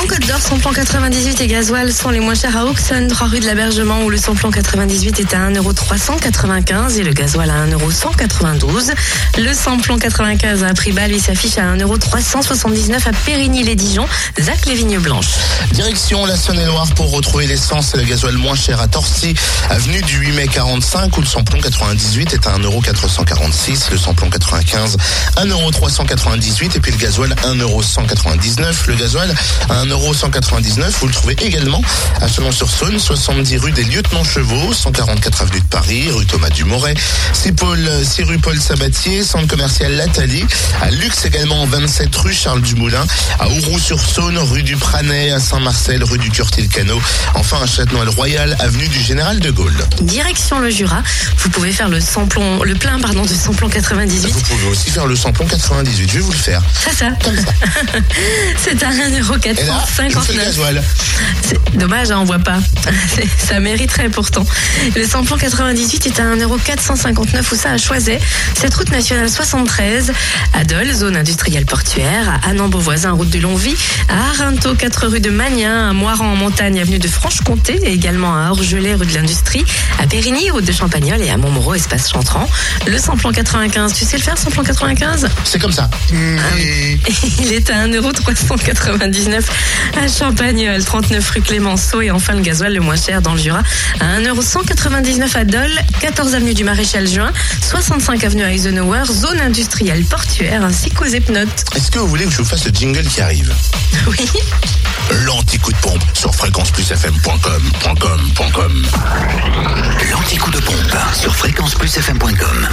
En Côte d'Or, samplon 98 et gasoil sont les moins chers à Auxonne, 3 rue de l'Abergement, où le samplon 98 est à 1,395€ et le gasoil à 1,192€. Le samplon 95 à prix bas, lui, s'affiche à 1,379€ à Périgny-les-Dijon, Zac les Vignes Blanches. Direction la Saône-et-Loire pour retrouver l'essence et le gasoil moins cher à Torcy, avenue du 8 mai 45, où le samplon 98 est à 1,446€, le samplon 95 1,398€ et puis le gasoil 1,199€. Le gasoil à 1,199€, vous le trouvez également à Chalon-sur-Saône, 70 rue des Lieutenants Chevaux, 144 avenue de Paris, rue Thomas Dumoret, 6, Paul, 6 rue Paul Sabatier, centre commercial Lathalie, à Lux également, 27 rue Charles Dumoulin, à Ouroux-sur-Saône, rue du Pranet, à Saint-Marcel, rue du Curtil-Cano, enfin à Châtenois-le-Royal, avenue du Général de Gaulle. Direction le Jura, vous pouvez faire le samplon, le plein pardon de samplon 98. Vous pouvez aussi faire le samplon 98, je vais vous le faire. C'est ça. Comme ça. C'est à Et là, je vous fais le 1,459€. gasoil. C'est dommage, hein, on voit pas. Ça mériterait pourtant. Le samplon 98 est à 1,459€ ou ça à Choiset. Cette route nationale 73 à Dole, zone industrielle portuaire, à Annan-Beauvoisin, route de Longvie, à Arinto, 4 rue de Magnin, à Moiran en montagne, avenue de Franche-Comté, et également à Orgelet, rue de l'Industrie, à Périgny, route de Champagnol et à Montmoreau, espace Chantran. Le samplon 95, tu sais le faire, samplon 95 C'est comme ça. Et- il est à 1,399€ à Champagnol, 39 rue Clémenceau et enfin le gasoil le moins cher dans le Jura à 1,199€ à Dole, 14 avenue du Maréchal Juin, 65 avenue Eisenhower, zone industrielle portuaire ainsi qu'aux Epnotes. Est-ce que vous voulez que je vous fasse le jingle qui arrive Oui. L'anti-coup de pompe sur fréquenceplusfm.com. .com, .com. L'anti-coup de pompe sur fréquenceplusfm.com.